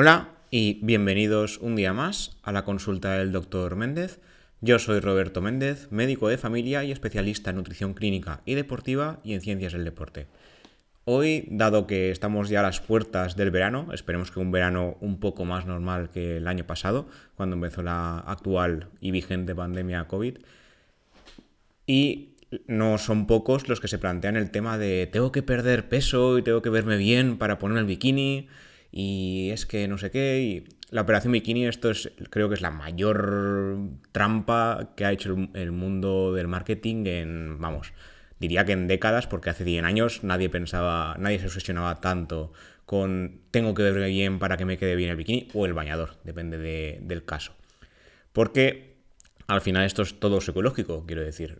Hola y bienvenidos un día más a la consulta del doctor Méndez. Yo soy Roberto Méndez, médico de familia y especialista en nutrición clínica y deportiva y en ciencias del deporte. Hoy, dado que estamos ya a las puertas del verano, esperemos que un verano un poco más normal que el año pasado, cuando empezó la actual y vigente pandemia COVID, y no son pocos los que se plantean el tema de tengo que perder peso y tengo que verme bien para poner el bikini y es que no sé qué. Y la operación bikini, esto es, creo que es la mayor trampa que ha hecho el, mundo del marketing en, vamos, diría que en décadas, porque hace 10 años nadie pensaba, nadie se obsesionaba tanto con tengo que verme bien para que me quede bien el bikini o el bañador, depende del caso. Porque al final esto es todo psicológico, quiero decir.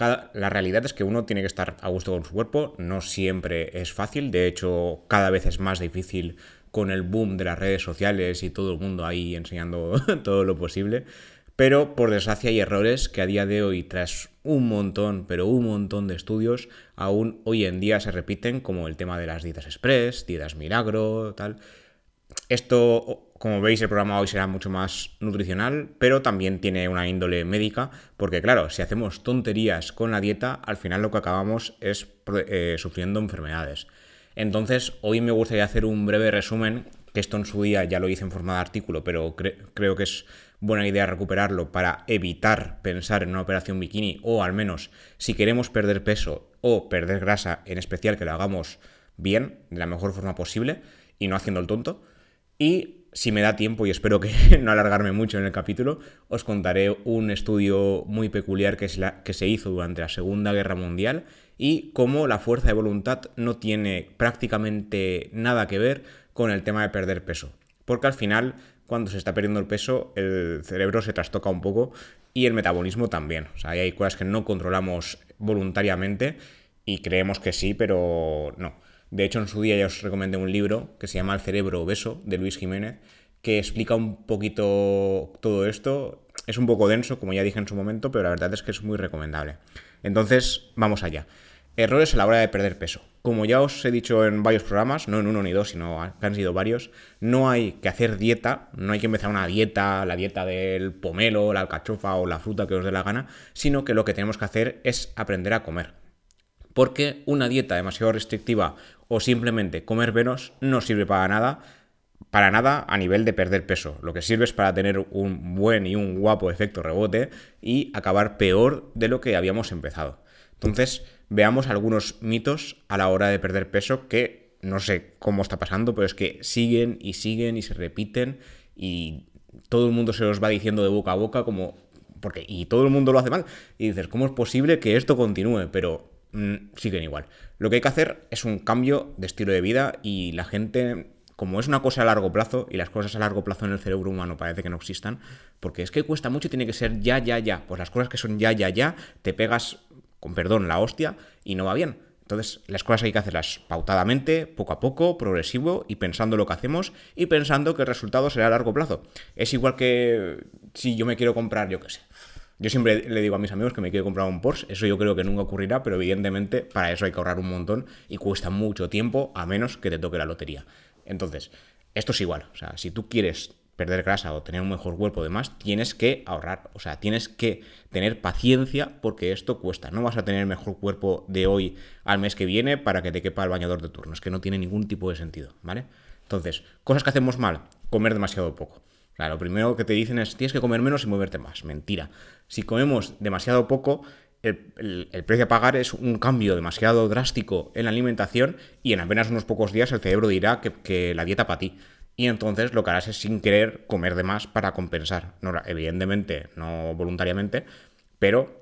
La realidad es que uno tiene que estar a gusto con su cuerpo, no siempre es fácil, de hecho cada vez es más difícil con el boom de las redes sociales y todo el mundo ahí enseñando todo lo posible. Pero por desgracia hay errores que a día de hoy, tras un montón, pero un montón de estudios, aún hoy en día se repiten, como el tema de las dietas express, dietas milagro, tal. Esto, como veis, el programa hoy será mucho más nutricional, pero también tiene una índole médica, porque claro, si hacemos tonterías con la dieta, al final lo que acabamos es eh, sufriendo enfermedades. Entonces, hoy me gustaría hacer un breve resumen, que esto en su día ya lo hice en forma de artículo, pero creo que es buena idea recuperarlo para evitar pensar en una operación bikini o al menos si queremos perder peso o perder grasa, en especial que lo hagamos bien, de la mejor forma posible y no haciendo el tonto. Y si me da tiempo y espero que no alargarme mucho en el capítulo, os contaré un estudio muy peculiar que, se hizo durante la Segunda Guerra Mundial y cómo la fuerza de voluntad no tiene prácticamente nada que ver con el tema de perder peso. Porque al final, cuando se está perdiendo el peso, el cerebro se trastoca un poco y el metabolismo también. O sea, hay cosas que no controlamos voluntariamente y creemos que sí, pero no. De hecho, en su día ya os recomendé un libro que se llama El cerebro obeso, de Luis Jiménez, que explica un poquito todo esto. Es un poco denso, como ya dije en su momento, pero la verdad es que es muy recomendable. Entonces, vamos allá. Errores a la hora de perder peso. Como ya os he dicho en varios programas, no en uno ni dos, sino que han sido varios, no hay que hacer dieta, no hay que empezar una dieta, la dieta del pomelo, la alcachofa o la fruta que os dé la gana, sino que lo que tenemos que hacer es aprender a comer. Porque una dieta demasiado restrictiva o simplemente comer menos no sirve para nada, para nada a nivel de perder peso. Lo que sirve es para tener un buen y un guapo efecto rebote y acabar peor de lo que habíamos empezado. Entonces, veamos algunos mitos a la hora de perder peso que no sé cómo está pasando, pero es que siguen y siguen y se repiten y todo el mundo se los va diciendo de boca a boca como porque y todo el mundo lo hace mal y dices, ¿cómo es posible que esto continúe? Pero mm, siguen igual. Lo que hay que hacer es un cambio de estilo de vida y la gente como es una cosa a largo plazo y las cosas a largo plazo en el cerebro humano parece que no existan, porque es que cuesta mucho y tiene que ser ya, ya, ya. Pues las cosas que son ya, ya, ya, te pegas con perdón, la hostia y no va bien. Entonces, las cosas hay que hacerlas pautadamente, poco a poco, progresivo y pensando lo que hacemos y pensando que el resultado será a largo plazo. Es igual que si yo me quiero comprar, yo qué sé. Yo siempre le digo a mis amigos que me quiero comprar un Porsche, eso yo creo que nunca ocurrirá, pero evidentemente para eso hay que ahorrar un montón y cuesta mucho tiempo a menos que te toque la lotería. Entonces, esto es igual, o sea, si tú quieres perder grasa o tener un mejor cuerpo demás, tienes que ahorrar, o sea, tienes que tener paciencia porque esto cuesta. No vas a tener mejor cuerpo de hoy al mes que viene para que te quepa el bañador de turno. Es que no tiene ningún tipo de sentido, ¿vale? Entonces, cosas que hacemos mal, comer demasiado poco. Lo primero que te dicen es tienes que comer menos y moverte más. Mentira. Si comemos demasiado poco, el, precio a pagar es un cambio demasiado drástico en la alimentación y en apenas unos pocos días el cerebro dirá que, que la dieta para ti y entonces lo que harás es sin querer comer de más para compensar. No, evidentemente, no voluntariamente, pero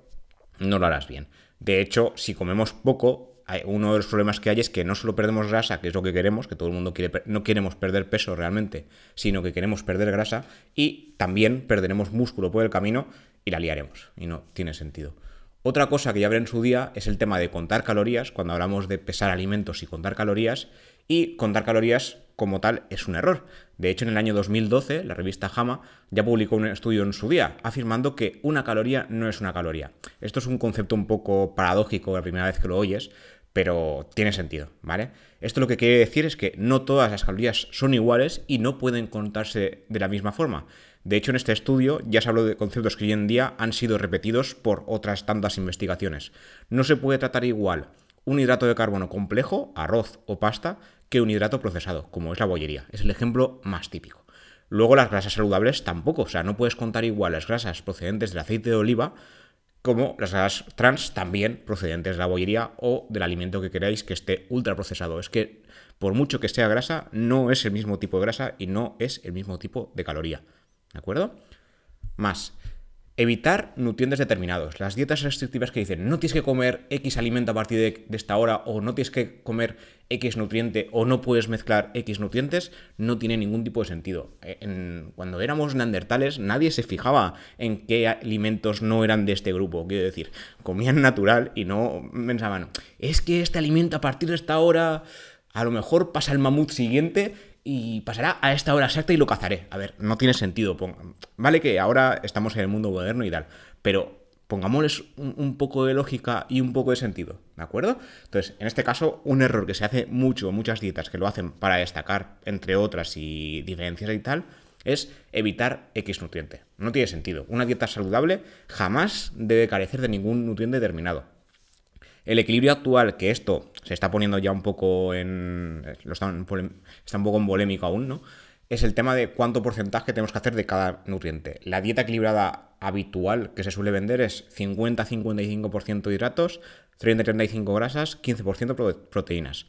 no lo harás bien. De hecho, si comemos poco, uno de los problemas que hay es que no solo perdemos grasa, que es lo que queremos, que todo el mundo quiere, no queremos perder peso realmente, sino que queremos perder grasa y también perderemos músculo por el camino y la liaremos. Y no tiene sentido. Otra cosa que ya habré en su día es el tema de contar calorías, cuando hablamos de pesar alimentos y contar calorías, y contar calorías como tal es un error. De hecho, en el año 2012, la revista JAMA ya publicó un estudio en su día afirmando que una caloría no es una caloría. Esto es un concepto un poco paradójico la primera vez que lo oyes, pero tiene sentido, ¿vale? Esto lo que quiere decir es que no todas las calorías son iguales y no pueden contarse de la misma forma. De hecho, en este estudio ya se habló de conceptos que hoy en día han sido repetidos por otras tantas investigaciones. No se puede tratar igual un hidrato de carbono complejo, arroz o pasta, que un hidrato procesado, como es la bollería. Es el ejemplo más típico. Luego las grasas saludables tampoco, o sea, no puedes contar igual las grasas procedentes del aceite de oliva como las grasas trans también procedentes de la bollería o del alimento que queráis que esté ultraprocesado. Es que por mucho que sea grasa, no es el mismo tipo de grasa y no es el mismo tipo de caloría. ¿De acuerdo? Más, Evitar nutrientes determinados. Las dietas restrictivas que dicen no tienes que comer X alimento a partir de, esta hora o no tienes que comer X nutriente o no puedes mezclar X nutrientes no tiene ningún tipo de sentido. Eh, cuando éramos neandertales nadie se fijaba en qué alimentos no eran de este grupo. Quiero decir, comían natural y no pensaban, es que este alimento a partir de esta hora a lo mejor pasa el mamut siguiente y pasará a esta hora exacta y lo cazaré. A ver, no tiene sentido. Vale que ahora estamos en el mundo moderno y tal, pero pongámosles un, poco de lógica y un poco de sentido, ¿de acuerdo? Entonces, en este caso, un error que se hace mucho, muchas dietas que lo hacen para destacar, entre otras y diferencias y tal, es evitar X nutriente. No tiene sentido. Una dieta saludable jamás debe carecer de ningún nutriente determinado. El equilibrio actual, que esto se está poniendo ya un poco en. Lo está, un poco en polémico aún, ¿no? Es el tema de cuánto porcentaje tenemos que hacer de cada nutriente. La dieta equilibrada habitual que se suele vender es 50-55% hidratos, 30-35 grasas, 15% proteínas.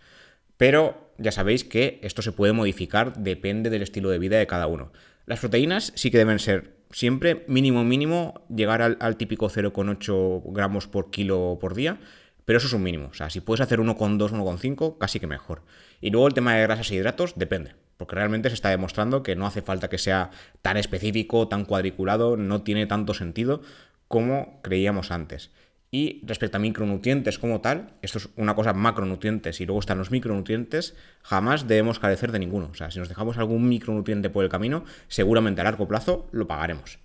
Pero ya sabéis que esto se puede modificar, depende del estilo de vida de cada uno. Las proteínas sí que deben ser siempre mínimo mínimo llegar al, al típico 0,8 gramos por kilo por día pero eso es un mínimo. O sea, si puedes hacer 1,2, 1,5, casi que mejor. Y luego el tema de grasas e hidratos depende. Porque realmente se está demostrando que no hace falta que sea tan específico, tan cuadriculado, no tiene tanto sentido como creíamos antes. Y respecto a micronutrientes como tal, esto es una cosa macronutrientes y luego están los micronutrientes, jamás debemos carecer de ninguno. O sea, si nos dejamos algún micronutriente por el camino, seguramente a largo plazo lo pagaremos.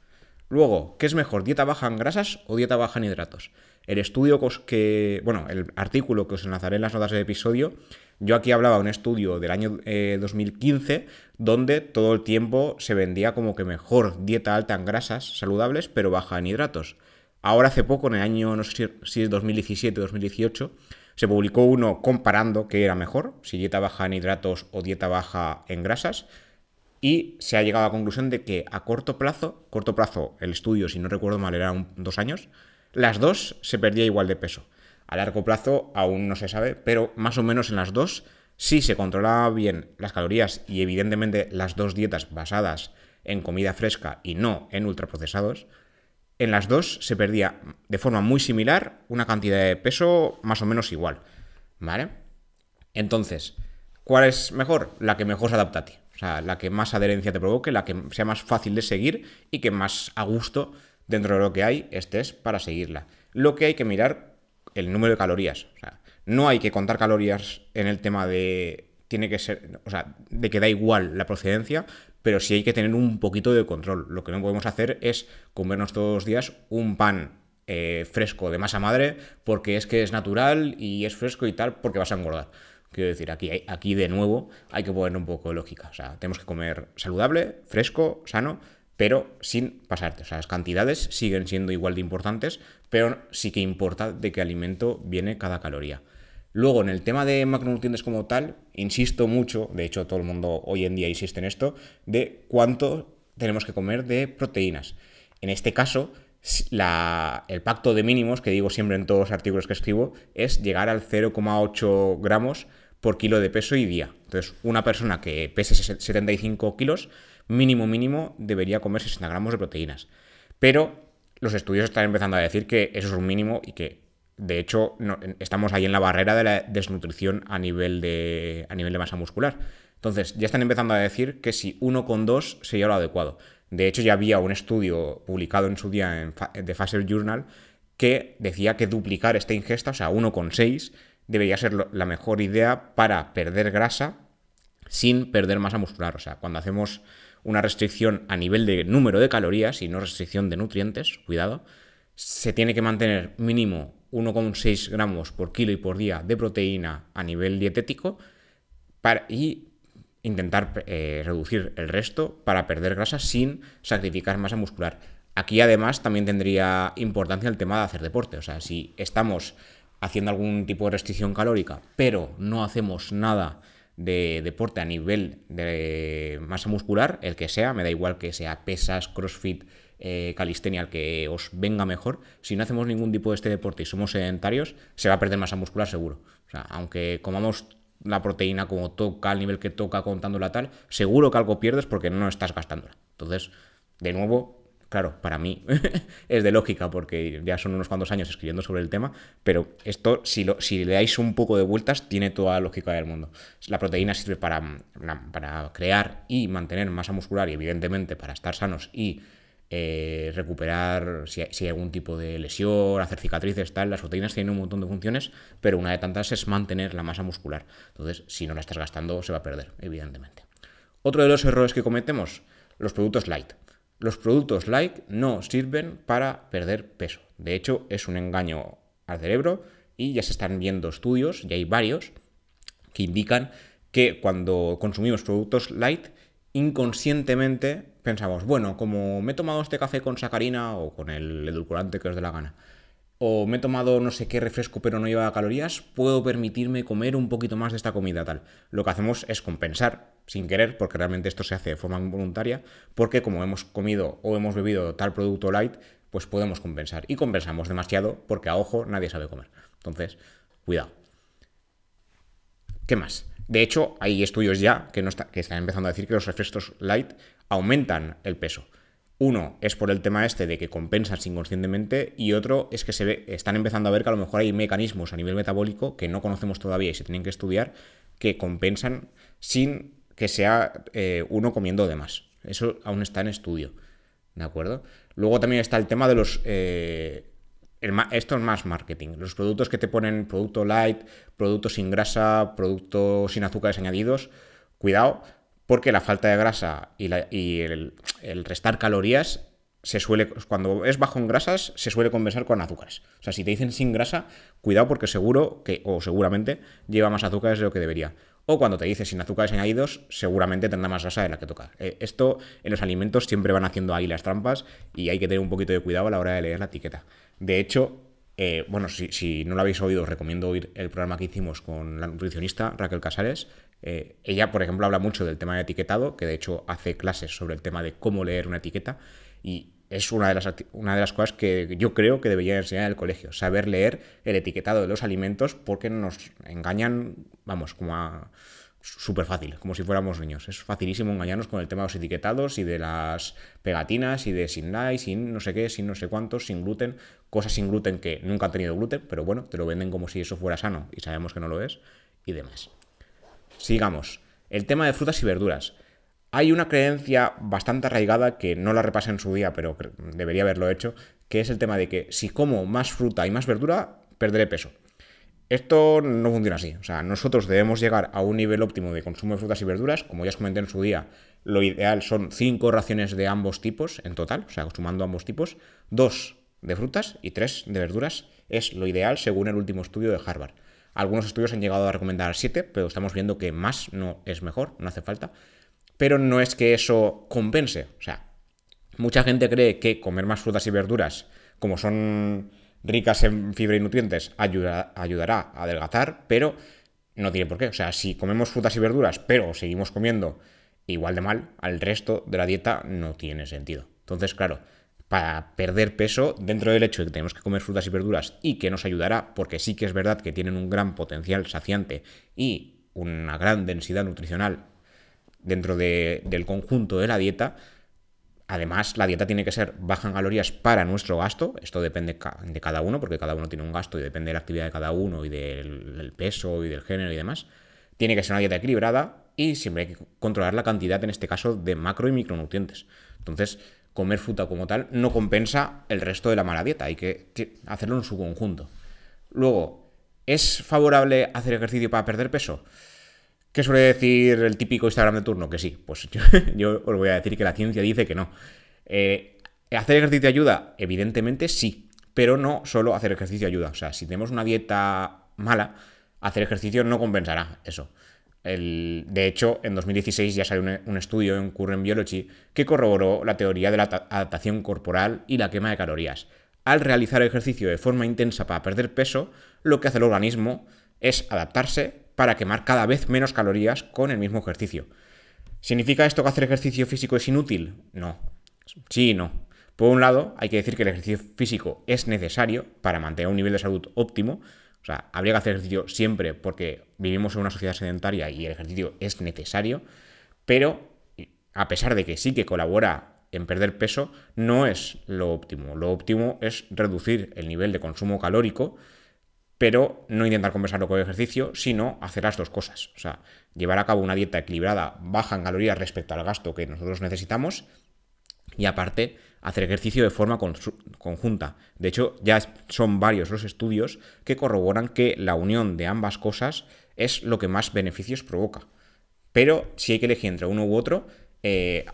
Luego, ¿qué es mejor, dieta baja en grasas o dieta baja en hidratos? El estudio que, bueno, el artículo que os enlazaré en las notas del episodio, yo aquí hablaba de un estudio del año 2015 eh, donde todo el tiempo se vendía como que mejor dieta alta en grasas saludables pero baja en hidratos. Ahora hace poco, en el año, no sé si es 2017 o 2018, se publicó uno comparando qué era mejor, si dieta baja en hidratos o dieta baja en grasas, y se ha llegado a la conclusión de que a corto plazo, corto plazo, el estudio, si no recuerdo mal, era dos años, las dos se perdía igual de peso. A largo plazo aún no se sabe, pero más o menos en las dos, si se controlaba bien las calorías y evidentemente las dos dietas basadas en comida fresca y no en ultraprocesados, en las dos se perdía de forma muy similar una cantidad de peso más o menos igual. ¿Vale? Entonces, ¿cuál es mejor? La que mejor se adapta a ti. O sea, la que más adherencia te provoque, la que sea más fácil de seguir y que más a gusto dentro de lo que hay estés para seguirla. Lo que hay que mirar, el número de calorías. No hay que contar calorías en el tema de. Tiene que ser. O sea, de que da igual la procedencia, pero sí hay que tener un poquito de control. Lo que no podemos hacer es comernos todos los días un pan eh, fresco de masa madre porque es que es natural y es fresco y tal porque vas a engordar. Quiero decir, aquí, aquí de nuevo hay que poner un poco de lógica. O sea, tenemos que comer saludable, fresco, sano, pero sin pasarte. O sea, las cantidades siguen siendo igual de importantes, pero sí que importa de qué alimento viene cada caloría. Luego, en el tema de macronutrientes como tal, insisto mucho, de hecho todo el mundo hoy en día insiste en esto, de cuánto tenemos que comer de proteínas. En este caso, el pacto de mínimos, que digo siempre en todos los artículos que escribo, es llegar al 0,8 gramos por kilo de peso y día. Entonces, una persona que pese 75 kilos, mínimo mínimo, debería comer 60 gramos de proteínas. Pero los estudios están empezando a decir que eso es un mínimo y que, de hecho, estamos ahí en la barrera de la desnutrición a nivel de, a nivel de masa muscular. Entonces, ya están empezando a decir que si 1,2 sería lo adecuado. De hecho, ya había un estudio publicado en su día en The Faster Journal que decía que duplicar esta ingesta, o sea, 1,6, debería ser la mejor idea para perder grasa sin perder masa muscular. O sea, cuando hacemos una restricción a nivel de número de calorías y no restricción de nutrientes, cuidado, se tiene que mantener mínimo 1,6 gramos por kilo y por día de proteína a nivel dietético para, y intentar eh, reducir el resto para perder grasa sin sacrificar masa muscular. Aquí además también tendría importancia el tema de hacer deporte. O sea, si estamos haciendo algún tipo de restricción calórica, pero no hacemos nada de deporte a nivel de masa muscular, el que sea, me da igual que sea pesas, crossfit, eh, calistenia, el que os venga mejor, si no hacemos ningún tipo de este deporte y somos sedentarios, se va a perder masa muscular seguro. O sea, aunque comamos la proteína como toca, al nivel que toca, contándola tal, seguro que algo pierdes porque no estás gastándola. Entonces, de nuevo, claro, para mí es de lógica porque ya son unos cuantos años escribiendo sobre el tema, pero esto, si, lo, si le dais un poco de vueltas, tiene toda la lógica del mundo. La proteína sirve para, para crear y mantener masa muscular y evidentemente para estar sanos y eh, recuperar si hay, algún tipo de lesión, hacer cicatrices, tal. Las proteínas tienen un montón de funciones, pero una de tantas es mantener la masa muscular. Entonces, si no la estás gastando, se va a perder, evidentemente. Otro de los errores que cometemos, los productos light. Los productos light no sirven para perder peso. De hecho, es un engaño al cerebro y ya se están viendo estudios, y hay varios, que indican que cuando consumimos productos light, inconscientemente pensamos, bueno, como me he tomado este café con sacarina o con el edulcorante que os dé la gana, o me he tomado no sé qué refresco pero no lleva calorías, puedo permitirme comer un poquito más de esta comida tal. Lo que hacemos es compensar sin querer, porque realmente esto se hace de forma involuntaria, porque como hemos comido o hemos bebido tal producto light, pues podemos compensar. Y compensamos demasiado porque a ojo nadie sabe comer. Entonces, cuidado. ¿Qué más? De hecho, hay estudios ya que, que están empezando a decir que los refrescos light aumentan el peso. Uno es por el tema este de que compensan inconscientemente y otro es que se están empezando a ver que a lo mejor hay mecanismos a nivel metabólico que no conocemos todavía y se tienen que estudiar que compensan sin que sea eh, uno comiendo de más. Eso aún está en estudio. ¿De acuerdo? Luego también está el tema de los... Eh, esto es más marketing. Los productos que te ponen producto light, producto sin grasa, producto sin azúcares añadidos. Cuidado, porque la falta de grasa y, el, restar calorías se suele, cuando es bajo en grasas, se suele compensar con azúcares. O sea, si te dicen sin grasa, cuidado porque seguro que, o seguramente, lleva más azúcares de lo que debería. O cuando te dice sin azúcares añadidos, seguramente tendrá más grasa de la que toca. Eh, esto en los alimentos siempre van haciendo ahí las trampas y hay que tener un poquito de cuidado a la hora de leer la etiqueta. De hecho, eh, bueno, si, no lo habéis oído, os recomiendo oír el programa que hicimos con la nutricionista Raquel Casares. Eh, ella, por ejemplo, habla mucho del tema de etiquetado, que de hecho hace clases sobre el tema de cómo leer una etiqueta. Y es una de, las, una de las cosas que yo creo que debería enseñar en el colegio, saber leer el etiquetado de los alimentos porque nos engañan, vamos, como a súper fácil, como si fuéramos niños. Es facilísimo engañarnos con el tema de los etiquetados y de las pegatinas y de sin like, sin no sé qué, sin no sé cuántos, sin gluten, cosas sin gluten que nunca han tenido gluten, pero bueno, te lo venden como si eso fuera sano y sabemos que no lo es y demás. Sigamos. El tema de frutas y verduras. Hay una creencia bastante arraigada que no la repasé en su día, pero debería haberlo hecho, que es el tema de que si como más fruta y más verdura, perderé peso. Esto no funciona así. O sea, nosotros debemos llegar a un nivel óptimo de consumo de frutas y verduras. Como ya os comenté en su día, lo ideal son 5 raciones de ambos tipos en total, o sea, sumando ambos tipos. 2 de frutas y 3 de verduras es lo ideal según el último estudio de Harvard. Algunos estudios han llegado a recomendar 7, pero estamos viendo que más no es mejor, no hace falta. Pero no es que eso compense. O sea, mucha gente cree que comer más frutas y verduras, como son ricas en fibra y nutrientes ayudará a adelgazar, pero no tiene por qué. O sea, si comemos frutas y verduras, pero seguimos comiendo igual de mal, al resto de la dieta no tiene sentido. Entonces, claro, para perder peso, dentro del hecho de que tenemos que comer frutas y verduras y que nos ayudará, porque sí que es verdad que tienen un gran potencial saciante y una gran densidad nutricional dentro del conjunto de la dieta, Además, la dieta tiene que ser baja en calorías para nuestro gasto. Esto depende de cada uno, porque cada uno tiene un gasto y depende de la actividad de cada uno y del peso y del género y demás. Tiene que ser una dieta equilibrada y siempre hay que controlar la cantidad, en este caso, de macro y micronutrientes. Entonces, comer fruta como tal no compensa el resto de la mala dieta. Hay que hacerlo en su conjunto. Luego, ¿es favorable hacer ejercicio para perder peso? ¿Qué suele decir el típico Instagram de turno? Que sí. Pues yo, os voy a decir que la ciencia dice que no. Eh, ¿Hacer ejercicio ayuda? Evidentemente sí. pero no solo hacer ejercicio ayuda. O sea, si tenemos una dieta mala, hacer ejercicio no compensará eso. De hecho, en 2016 ya salió un, estudio en Current Biology que corroboró la teoría de la adaptación corporal y la quema de calorías. Al realizar ejercicio de forma intensa para perder peso, lo que hace el organismo es adaptarse para quemar cada vez menos calorías con el mismo ejercicio. ¿Significa esto que hacer ejercicio físico es inútil? No. Sí y no. Por un lado, hay que decir que el ejercicio físico es necesario para mantener un nivel de salud óptimo. O sea, habría que hacer ejercicio siempre porque vivimos en una sociedad sedentaria y el ejercicio es necesario. Pero, a pesar de que sí que colabora en perder peso, no es lo óptimo. Lo óptimo es reducir el nivel de consumo calórico, pero no intentar compensarlo con el ejercicio, sino hacer las dos cosas. O sea, llevar a cabo una dieta equilibrada, baja en calorías respecto al gasto que nosotros necesitamos y aparte hacer ejercicio de forma conjunta. De hecho, ya son varios los estudios que corroboran que la unión de ambas cosas es lo que más beneficios provoca. Pero si hay que elegir entre uno u otro, eh,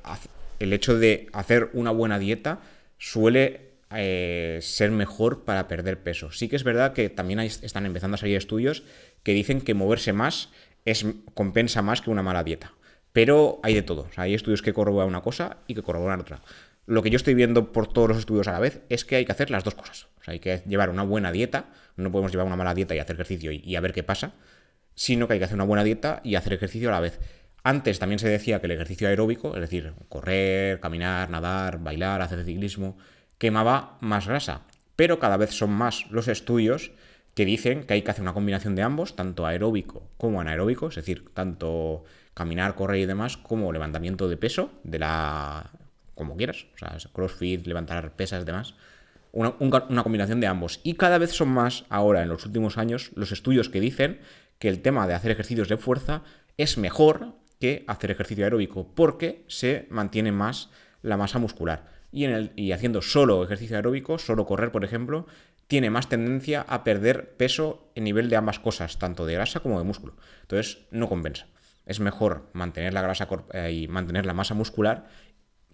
el hecho de hacer una buena dieta suele eh, ser mejor para perder peso. Sí que es verdad que también están empezando a salir estudios que dicen que moverse más es, compensa más que una mala dieta. Pero hay de todo. hay estudios que corroboran una cosa y que corroboran otra. Lo que yo estoy viendo por todos los estudios a la vez es que hay que hacer las dos cosas. Hay que llevar una buena dieta. No podemos llevar una mala dieta y hacer ejercicio y, a ver qué pasa. Sino que hay que hacer una buena dieta y hacer ejercicio a la vez. Antes también se decía que el ejercicio aeróbico, es decir, correr, caminar, nadar, bailar, hacer ciclismo, quemaba más grasa. Pero cada vez son más los estudios que dicen que hay que hacer una combinación de ambos, tanto aeróbico como anaeróbico, es decir, tanto caminar, correr y demás, como levantamiento de peso, de la. como quieras, o sea, crossfit, levantar pesas demás. Una, una, combinación de ambos. Y cada vez son más, ahora en los últimos años, los estudios que dicen que el tema de hacer ejercicios de fuerza es mejor que hacer ejercicio aeróbico, porque se mantiene más la masa muscular. Y, en el, y haciendo solo ejercicio aeróbico, solo correr, por ejemplo, tiene más tendencia a perder peso en nivel de ambas cosas, tanto de grasa como de músculo. Entonces, no compensa es mejor mantener la grasa eh, y mantener la masa muscular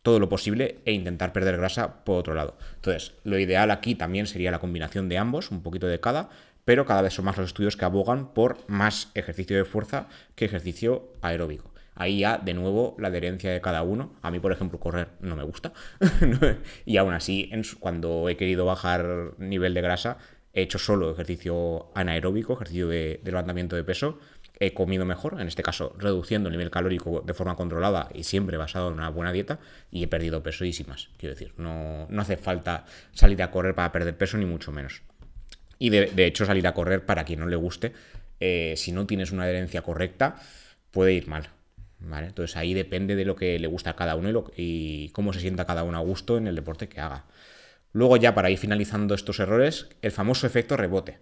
todo lo posible e intentar perder grasa por otro lado. Entonces, lo ideal aquí también sería la combinación de ambos, un poquito de cada, pero cada vez son más los estudios que abogan por más ejercicio de fuerza que ejercicio aeróbico. Ahí ya, de nuevo, la adherencia de cada uno. A mí, por ejemplo, correr no me gusta. y aún así, cuando he querido bajar nivel de grasa, he hecho solo ejercicio anaeróbico, ejercicio de levantamiento de peso, he comido mejor, en este caso reduciendo el nivel calórico de forma controlada y siempre basado en una buena dieta, y he perdido peso y sin más. Quiero decir, no, no hace falta salir a correr para perder peso, ni mucho menos. Y de, hecho, salir a correr, para quien no le guste, eh, si no tienes una adherencia correcta, puede ir mal. ¿vale? Entonces ahí depende de lo que le gusta a cada uno y, y cómo se sienta cada uno a gusto en el deporte que haga. Luego ya para ir finalizando estos errores, el famoso efecto rebote.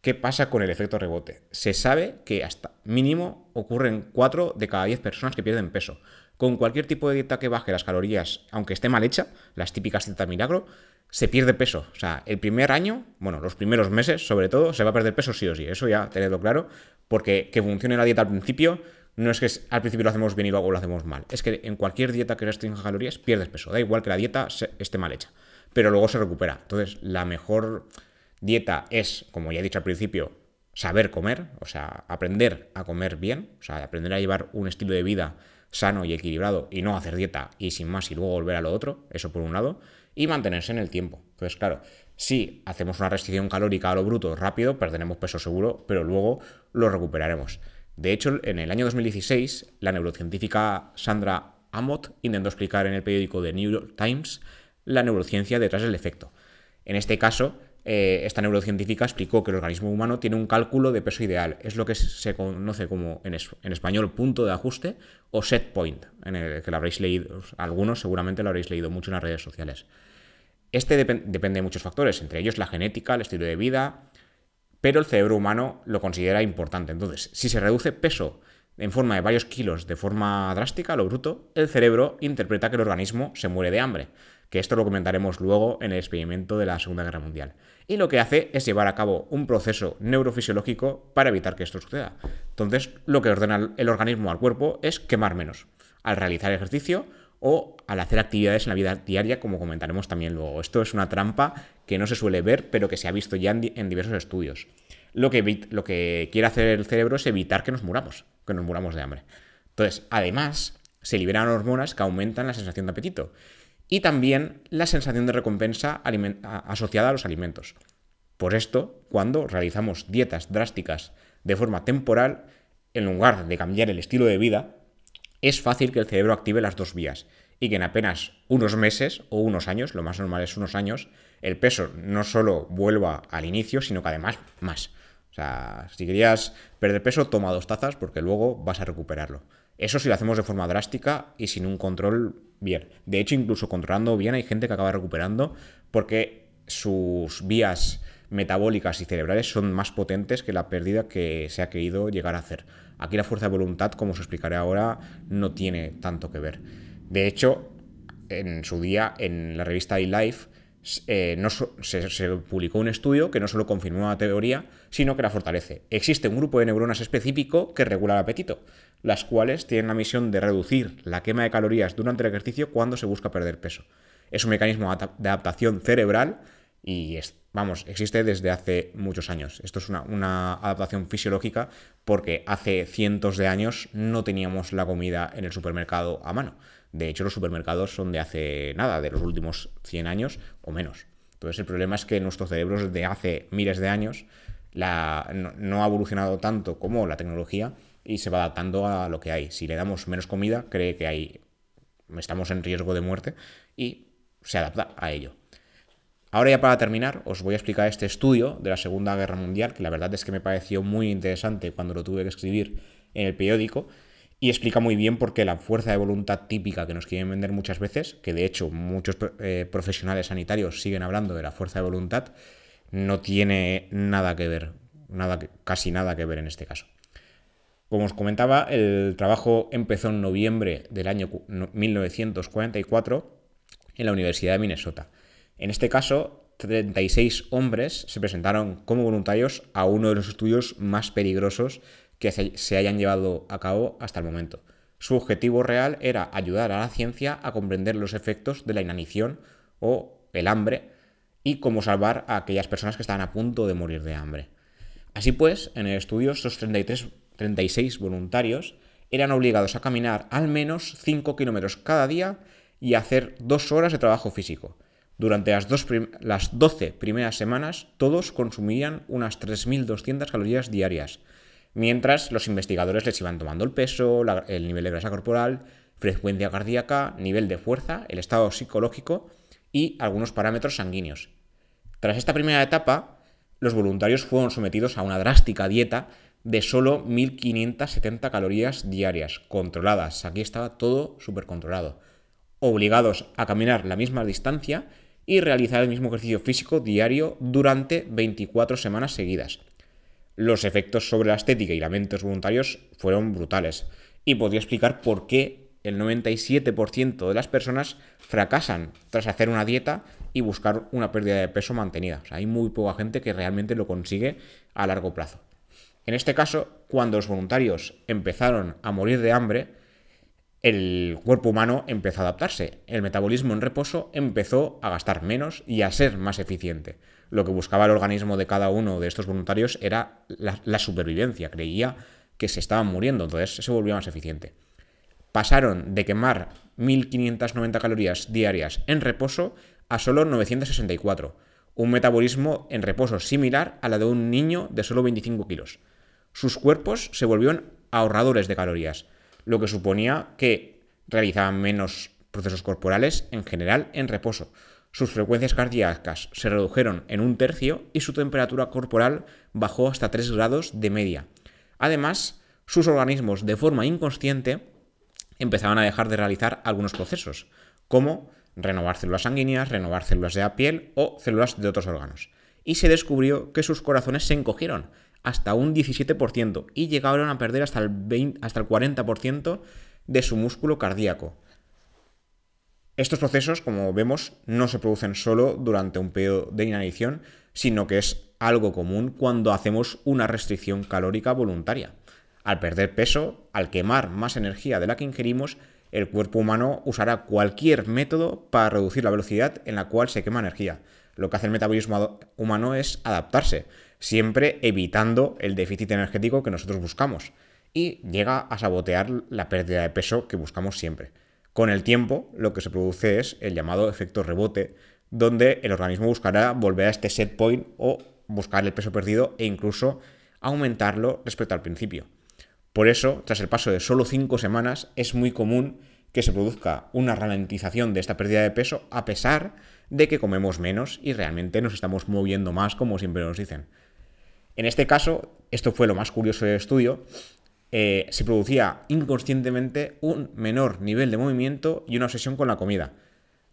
¿Qué pasa con el efecto rebote? Se sabe que hasta mínimo ocurren 4 de cada 10 personas que pierden peso. Con cualquier tipo de dieta que baje las calorías, aunque esté mal hecha, las típicas dietas milagro, se pierde peso. O sea, el primer año, bueno, los primeros meses sobre todo, se va a perder peso sí o sí. Eso ya tenedlo claro, porque que funcione la dieta al principio no es que al principio lo hacemos bien y luego lo hacemos mal. Es que en cualquier dieta que restrinja calorías pierdes peso. Da igual que la dieta esté mal hecha. Pero luego se recupera. Entonces, la mejor Dieta es, como ya he dicho al principio, saber comer, o sea, aprender a comer bien, o sea, aprender a llevar un estilo de vida sano y equilibrado y no hacer dieta y sin más y luego volver a lo otro, eso por un lado, y mantenerse en el tiempo. Entonces, claro, si hacemos una restricción calórica a lo bruto rápido, perderemos peso seguro, pero luego lo recuperaremos. De hecho, en el año 2016, la neurocientífica Sandra Amott intentó explicar en el periódico The New York Times la neurociencia detrás del efecto. En este caso, eh, esta neurocientífica explicó que el organismo humano tiene un cálculo de peso ideal. Es lo que se conoce como en, español punto de ajuste o set point, en el que lo habréis leído, algunos seguramente lo habréis leído mucho en las redes sociales. Este depende de muchos factores, entre ellos la genética, el estilo de vida, pero el cerebro humano lo considera importante. Entonces, si se reduce peso en forma de varios kilos de forma drástica, lo bruto, el cerebro interpreta que el organismo se muere de hambre que esto lo comentaremos luego en el experimento de la Segunda Guerra Mundial. Y lo que hace es llevar a cabo un proceso neurofisiológico para evitar que esto suceda. Entonces, lo que ordena el organismo al cuerpo es quemar menos. Al realizar ejercicio, o al hacer actividades en la vida diaria, como comentaremos también luego. Esto es una trampa que no se suele ver, pero que se ha visto ya en, diversos estudios. Lo que, lo que quiere hacer el cerebro es evitar que nos muramos, que nos muramos de hambre. Entonces, además, se liberan hormonas que aumentan la sensación de apetito y también la sensación de recompensa asociada a los alimentos. Por esto, cuando realizamos dietas drásticas de forma temporal, en lugar de cambiar el estilo de vida, es fácil que el cerebro active las dos vías y que en apenas unos meses o unos años, lo más normal es unos años, el peso no solo vuelva al inicio, sino que además más. O sea, si querías perder peso, toma dos tazas porque luego vas a recuperarlo. Eso si lo hacemos de forma drástica y sin un control bien. De hecho, incluso controlando bien hay gente que acaba recuperando porque sus vías metabólicas y cerebrales son más potentes que la pérdida que se ha querido llegar a hacer. Aquí la fuerza de voluntad, como os explicaré ahora, no tiene tanto que ver. De hecho, en su día, en la revista iLife, eh, no se, publicó un estudio que no solo confirmó la teoría, sino que la fortalece. Existe un grupo de neuronas específico que regula el apetito, las cuales tienen la misión de reducir la quema de calorías durante el ejercicio cuando se busca perder peso. Es un mecanismo de adaptación cerebral y vamos, existe desde hace muchos años. Esto es una, adaptación fisiológica porque hace cientos de años no teníamos la comida en el supermercado a mano. De hecho, los supermercados son de hace nada, de los últimos 100 años o menos. Entonces, el problema es que nuestros cerebros de hace miles de años no, ha evolucionado tanto como la tecnología y se va adaptando a lo que hay. Si le damos menos comida, cree que hay, estamos en riesgo de muerte y se adapta a ello. Ahora ya para terminar, os voy a explicar este estudio de la Segunda Guerra Mundial, que la verdad es que me pareció muy interesante cuando lo tuve que escribir en el periódico, y explica muy bien por qué la fuerza de voluntad típica que nos quieren vender muchas veces, que de hecho muchos eh, profesionales sanitarios siguen hablando de la fuerza de voluntad, no tiene nada que ver, nada, casi nada que ver en este caso. Como os comentaba, el trabajo empezó en noviembre del año 1944 en la Universidad de Minnesota. En este caso, 36 hombres se presentaron como voluntarios a uno de los estudios más peligrosos que se hayan llevado a cabo hasta el momento. Su objetivo real era ayudar a la ciencia a comprender los efectos de la inanición o el hambre y cómo salvar a aquellas personas que estaban a punto de morir de hambre. Así pues, en el estudio, estos 33, 36 voluntarios eran obligados a caminar al menos 5 kilómetros cada día y hacer dos horas de trabajo físico. Durante las, las 12 primeras semanas, todos consumían unas 3.200 calorías diarias, mientras los investigadores les iban tomando el peso, el nivel de grasa corporal, frecuencia cardíaca, nivel de fuerza, el estado psicológico y algunos parámetros sanguíneos. Tras esta primera etapa, los voluntarios fueron sometidos a una drástica dieta de solo 1.570 calorías diarias, controladas. Aquí estaba todo súper controlado. Obligados a caminar la misma distancia y realizar el mismo ejercicio físico diario durante 24 semanas seguidas. Los efectos sobre la estética y la mente de los voluntarios fueron brutales y podría explicar por qué el 97% de las personas fracasan tras hacer una dieta y buscar una pérdida de peso mantenida. hay muy poca gente que realmente lo consigue a largo plazo. En este caso, cuando los voluntarios empezaron a morir de hambre, el cuerpo humano empezó a adaptarse. El metabolismo en reposo empezó a gastar menos y a ser más eficiente. Lo que buscaba el organismo de cada uno de estos voluntarios era la, supervivencia. Creía que se estaban muriendo, entonces se volvía más eficiente. Pasaron de quemar 1.590 calorías diarias en reposo a solo 964, un metabolismo en reposo similar a la de un niño de solo 25 kilos. Sus cuerpos se volvieron ahorradores de calorías lo que suponía que realizaban menos procesos corporales en general en reposo. Sus frecuencias cardíacas se redujeron en un tercio y su temperatura corporal bajó hasta 3 grados de media. Además, sus organismos de forma inconsciente empezaban a dejar de realizar algunos procesos, como renovar células sanguíneas, renovar células de la piel o células de otros órganos. Y se descubrió que sus corazones se encogieron, hasta un 17% y llegaron a perder hasta el, 20, hasta el 40% de su músculo cardíaco. Estos procesos, como vemos, no se producen solo durante un periodo de inanición, sino que es algo común cuando hacemos una restricción calórica voluntaria. Al perder peso, al quemar más energía de la que ingerimos, el cuerpo humano usará cualquier método para reducir la velocidad en la cual se quema energía. Lo que hace el metabolismo humano es adaptarse, siempre evitando el déficit energético que nosotros buscamos. Y llega a sabotear la pérdida de peso que buscamos siempre. Con el tiempo, lo que se produce es el llamado efecto rebote, donde el organismo buscará volver a este set point o buscar el peso perdido e incluso aumentarlo respecto al principio. Por eso, tras el paso de solo 5 semanas, es muy común que se produzca una ralentización de esta pérdida de peso a pesar de que comemos menos y realmente nos estamos moviendo más como siempre nos dicen. En este caso, esto fue lo más curioso del estudio, eh, se producía inconscientemente un menor nivel de movimiento y una obsesión con la comida.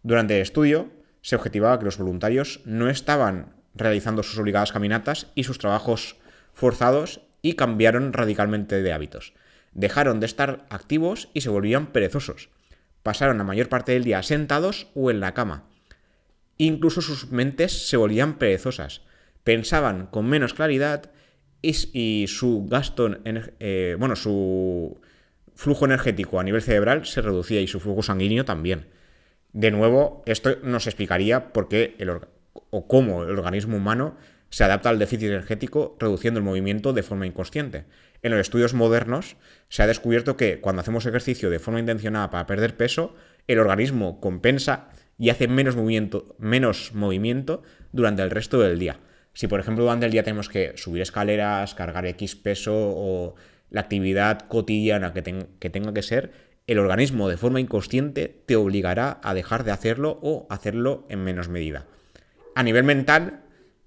Durante el estudio se objetivaba que los voluntarios no estaban realizando sus obligadas caminatas y sus trabajos forzados y cambiaron radicalmente de hábitos. Dejaron de estar activos y se volvían perezosos. Pasaron la mayor parte del día sentados o en la cama. Incluso sus mentes se volvían perezosas. Pensaban con menos claridad y, su gasto, eh, bueno, su flujo energético a nivel cerebral se reducía y su flujo sanguíneo también. De nuevo, esto nos explicaría por qué el, o cómo el organismo humano se adapta al déficit energético reduciendo el movimiento de forma inconsciente. En los estudios modernos se ha descubierto que cuando hacemos ejercicio de forma intencionada para perder peso, el organismo compensa y hace menos movimiento, menos movimiento durante el resto del día. Si por ejemplo durante el día tenemos que subir escaleras, cargar X peso o la actividad cotidiana que, que tenga que ser, el organismo de forma inconsciente te obligará a dejar de hacerlo o hacerlo en menos medida. A nivel mental,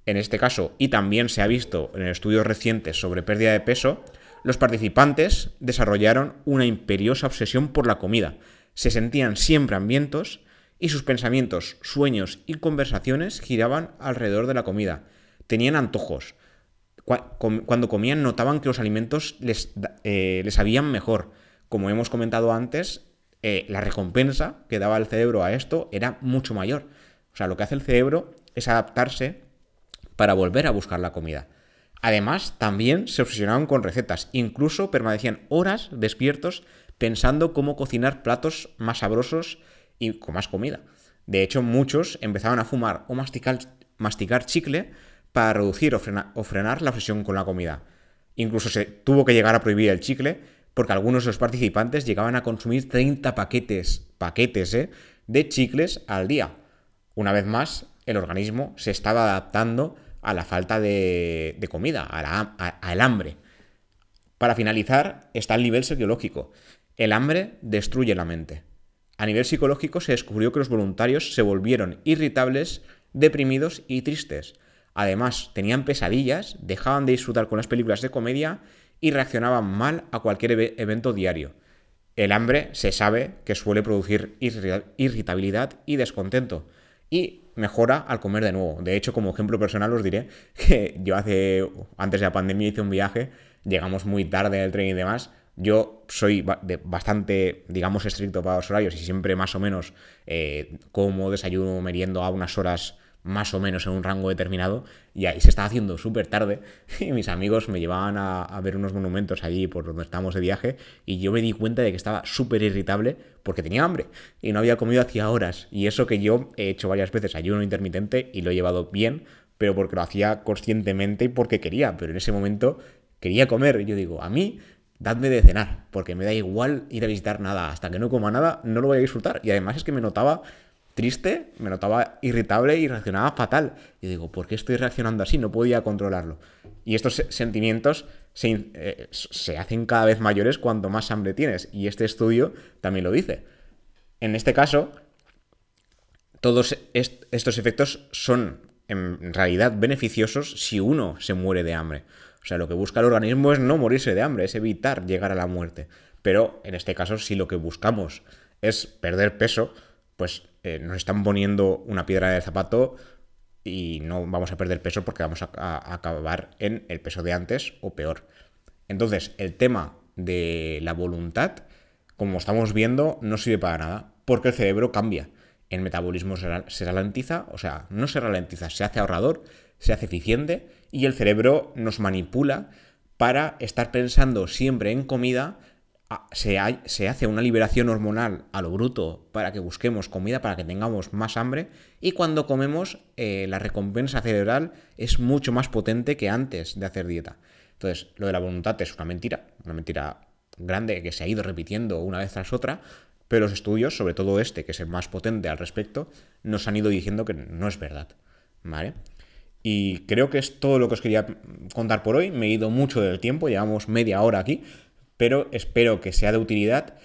en este caso, y también se ha visto en estudios recientes sobre pérdida de peso, los participantes desarrollaron una imperiosa obsesión por la comida. Se sentían siempre hambrientos y sus pensamientos, sueños y conversaciones giraban alrededor de la comida. Tenían antojos. Cuando comían notaban que los alimentos les, eh, les sabían mejor. Como hemos comentado antes, eh, la recompensa que daba el cerebro a esto era mucho mayor. O sea, lo que hace el cerebro es adaptarse para volver a buscar la comida. Además, también se obsesionaban con recetas, incluso permanecían horas despiertos pensando cómo cocinar platos más sabrosos y con más comida. De hecho, muchos empezaban a fumar o masticar, masticar chicle para reducir o, frenar la obsesión con la comida. Incluso se tuvo que llegar a prohibir el chicle porque algunos de los participantes llegaban a consumir 30 paquetes, paquetes ¿eh? de chicles al día. Una vez más, el organismo se estaba adaptando a la falta de, comida, al hambre. Para finalizar, está el nivel psicológico. El hambre destruye la mente. A nivel psicológico se descubrió que los voluntarios se volvieron irritables, deprimidos y tristes. Además, tenían pesadillas, dejaban de disfrutar con las películas de comedia y reaccionaban mal a cualquier evento diario. El hambre se sabe que suele producir irritabilidad y descontento y mejora al comer de nuevo. De hecho, como ejemplo personal os diré que yo hace antes de la pandemia hice un viaje, llegamos muy tarde en el tren y demás, yo soy bastante, digamos, estricto para los horarios y siempre más o menos eh, como desayuno, meriendo a unas horas más o menos en un rango determinado y ahí se estaba haciendo súper tarde y mis amigos me llevaban a, ver unos monumentos allí por donde estábamos de viaje y yo me di cuenta de que estaba súper irritable porque tenía hambre y no había comido hacía horas y eso que yo he hecho varias veces ayuno intermitente y lo he llevado bien pero porque lo hacía conscientemente y porque quería pero en ese momento quería comer y yo digo a mí dadme de cenar, porque me da igual ir a visitar nada. Hasta que no coma nada, no lo voy a disfrutar. Y además es que me notaba triste, me notaba irritable y reaccionaba fatal. Y digo, ¿por qué estoy reaccionando así? No podía controlarlo. Y estos sentimientos se, eh, se hacen cada vez mayores cuanto más hambre tienes. Y este estudio también lo dice. En este caso, todos estos efectos son en realidad beneficiosos si uno se muere de hambre. O sea, lo que busca el organismo es no morirse de hambre, es evitar llegar a la muerte. Pero en este caso, si lo que buscamos es perder peso, pues eh, nos están poniendo una piedra en el zapato y no vamos a perder peso porque vamos a, acabar en el peso de antes o peor. Entonces, el tema de la voluntad, como estamos viendo, no sirve para nada porque el cerebro cambia. El metabolismo se ralentiza, o sea, no se ralentiza, se hace ahorrador, se hace eficiente y el cerebro nos manipula para estar pensando siempre en comida se, hace una liberación hormonal a lo bruto para que busquemos comida, para que tengamos más hambre, y cuando comemos eh, la recompensa cerebral es mucho más potente que antes de hacer dieta. Entonces, lo de la voluntad es una mentira, una mentira grande que se ha ido repitiendo una vez tras otra, pero los estudios, sobre todo este, que es el más potente al respecto, nos han ido diciendo que no es verdad. ¿Vale? Y creo que es todo lo que os quería contar por hoy. Me he ido mucho del tiempo, llevamos media hora aquí pero espero que sea de utilidad.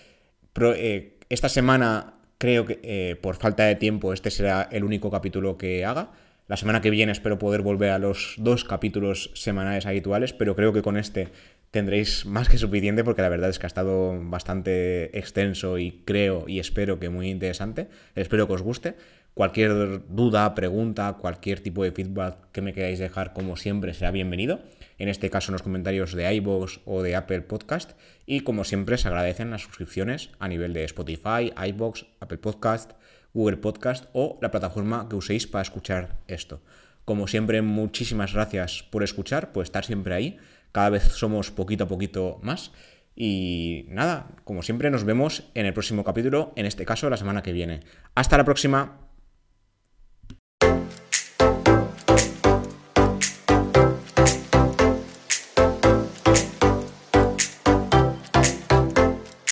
Eh, esta semana creo que eh, por falta de tiempo este será el único capítulo que haga. La semana que viene espero poder volver a los dos capítulos semanales habituales, pero creo que con este tendréis más que suficiente porque la verdad es que ha estado bastante extenso y creo y espero que muy interesante. Espero que os guste. Cualquier duda, pregunta, cualquier tipo de feedback que me queráis dejar, como siempre, será bienvenido. En este caso en los comentarios de iVoox o de Apple Podcast. Y como siempre, se agradecen las suscripciones a nivel de Spotify, iVoox, Apple Podcast, Google Podcast o la plataforma que uséis para escuchar esto. Como siempre, muchísimas gracias por escuchar, por estar siempre ahí. Cada vez somos poquito a poquito más. Y nada, como siempre, nos vemos en el próximo capítulo, en este caso la semana que viene. Hasta la próxima.